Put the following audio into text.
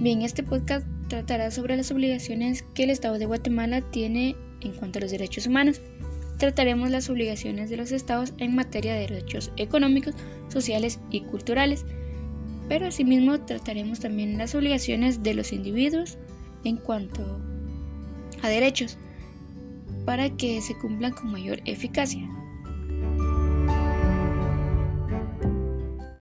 Bien, este podcast tratará sobre las obligaciones que el Estado de Guatemala tiene en cuanto a los derechos humanos. Trataremos las obligaciones de los estados en materia de derechos económicos, sociales y culturales, pero asimismo trataremos también las obligaciones de los individuos en cuanto a derechos para que se cumplan con mayor eficacia.